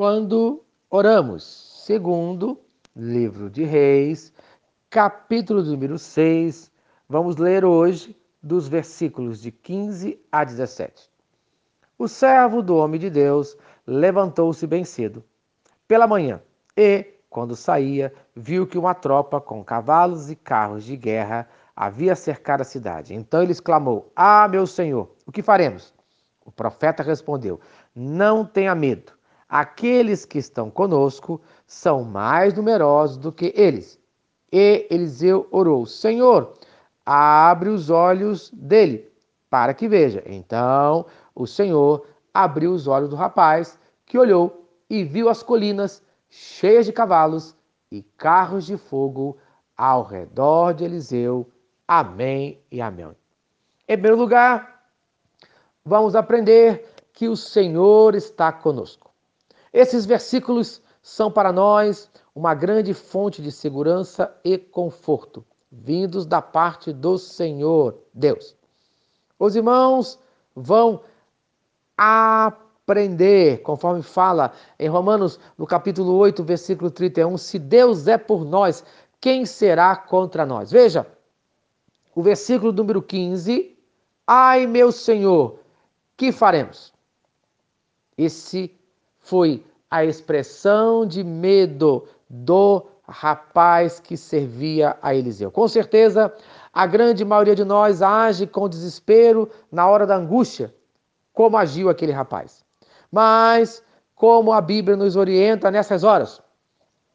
quando oramos. Segundo livro de Reis, capítulo número 6. Vamos ler hoje dos versículos de 15 a 17. O servo do homem de Deus levantou-se bem cedo, pela manhã, e, quando saía, viu que uma tropa com cavalos e carros de guerra havia cercado a cidade. Então ele exclamou: Ah, meu senhor, o que faremos? O profeta respondeu: Não tenha medo aqueles que estão conosco são mais numerosos do que eles. E Eliseu orou: Senhor, abre os olhos dele, para que veja. Então o Senhor abriu os olhos do rapaz, que olhou e viu as colinas cheias de cavalos e carros de fogo ao redor de Eliseu. Amém e amém. Em primeiro lugar, vamos aprender que o Senhor está conosco. Esses versículos são para nós uma grande fonte de segurança e conforto, vindos da parte do Senhor Deus. Os irmãos vão aprender, conforme fala em Romanos, no capítulo 8, versículo 31, se Deus é por nós, quem será contra nós? Veja, o versículo número 15, ai meu Senhor, que faremos? Esse foi a expressão de medo do rapaz que servia a Eliseu. Com certeza, a grande maioria de nós age com desespero na hora da angústia, como agiu aquele rapaz. Mas, como a Bíblia nos orienta nessas horas,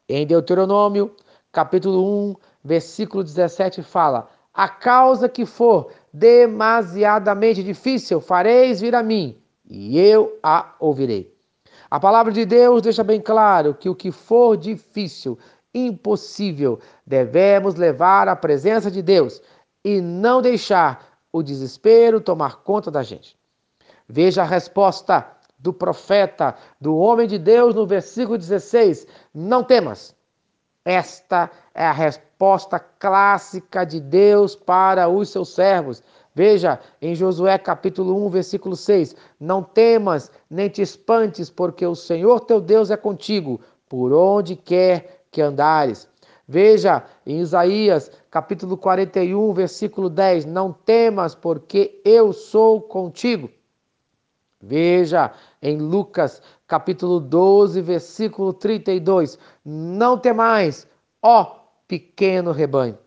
em Deuteronômio, capítulo 1, versículo 17, fala: A causa que for demasiadamente difícil, fareis vir a mim, e eu a ouvirei. A palavra de Deus deixa bem claro que o que for difícil, impossível, devemos levar à presença de Deus e não deixar o desespero tomar conta da gente. Veja a resposta do profeta, do homem de Deus, no versículo 16: Não temas. Esta é a resposta clássica de Deus para os seus servos. Veja em Josué capítulo 1, versículo 6: Não temas, nem te espantes, porque o Senhor teu Deus é contigo, por onde quer que andares. Veja em Isaías capítulo 41, versículo 10: Não temas, porque eu sou contigo. Veja em Lucas capítulo 12, versículo 32: Não temais, ó pequeno rebanho.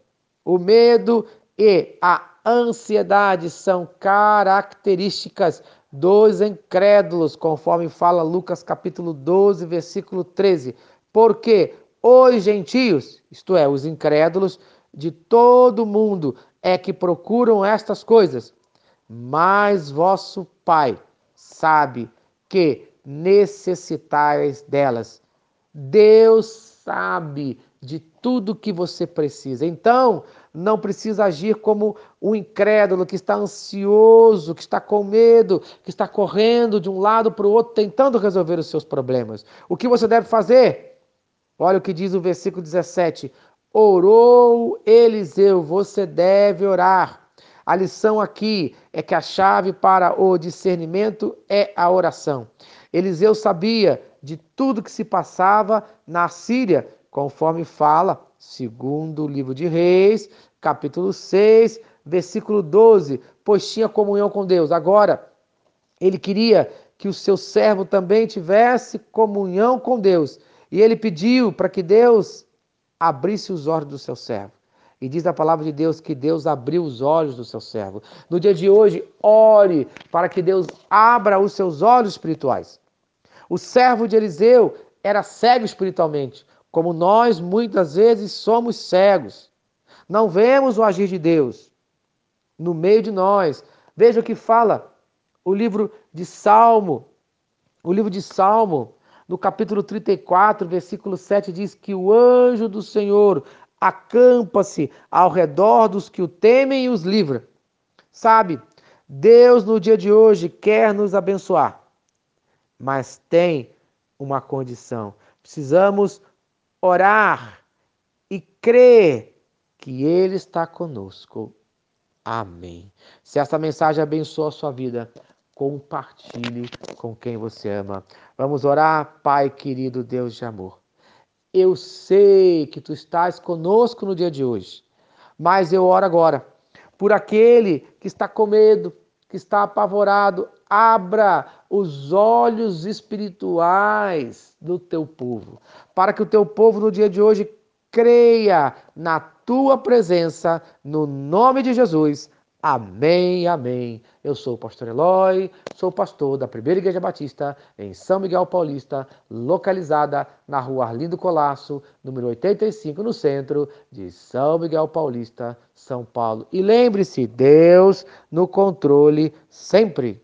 O medo e a ansiedade são características dos incrédulos, conforme fala Lucas capítulo 12, versículo 13. Porque os gentios, isto é, os incrédulos de todo mundo, é que procuram estas coisas, mas vosso Pai sabe que necessitais delas. Deus sabe de tudo que você precisa. Então, não precisa agir como um incrédulo que está ansioso, que está com medo, que está correndo de um lado para o outro, tentando resolver os seus problemas. O que você deve fazer? Olha o que diz o versículo 17: Orou Eliseu, você deve orar. A lição aqui é que a chave para o discernimento é a oração. Eliseu sabia de tudo que se passava na Síria, conforme fala segundo livro de Reis, capítulo 6, versículo 12, pois tinha comunhão com Deus. Agora, ele queria que o seu servo também tivesse comunhão com Deus. E ele pediu para que Deus abrisse os olhos do seu servo. E diz a palavra de Deus que Deus abriu os olhos do seu servo. No dia de hoje, ore para que Deus abra os seus olhos espirituais. O servo de Eliseu era cego espiritualmente, como nós muitas vezes somos cegos. Não vemos o agir de Deus no meio de nós. Veja o que fala o livro de Salmo. O livro de Salmo, no capítulo 34, versículo 7, diz que o anjo do Senhor acampa-se ao redor dos que o temem e os livra. Sabe, Deus no dia de hoje quer nos abençoar, mas tem uma condição. Precisamos orar e crer que Ele está conosco. Amém. Se essa mensagem abençoa a sua vida, compartilhe com quem você ama. Vamos orar, Pai querido Deus de amor. Eu sei que tu estás conosco no dia de hoje, mas eu oro agora por aquele que está com medo, que está apavorado. Abra os olhos espirituais do teu povo, para que o teu povo no dia de hoje creia na tua presença, no nome de Jesus. Amém, amém. Eu sou o pastor Eloy, sou pastor da Primeira Igreja Batista em São Miguel Paulista, localizada na rua Arlindo Colasso, número 85, no centro de São Miguel Paulista, São Paulo. E lembre-se, Deus no controle sempre.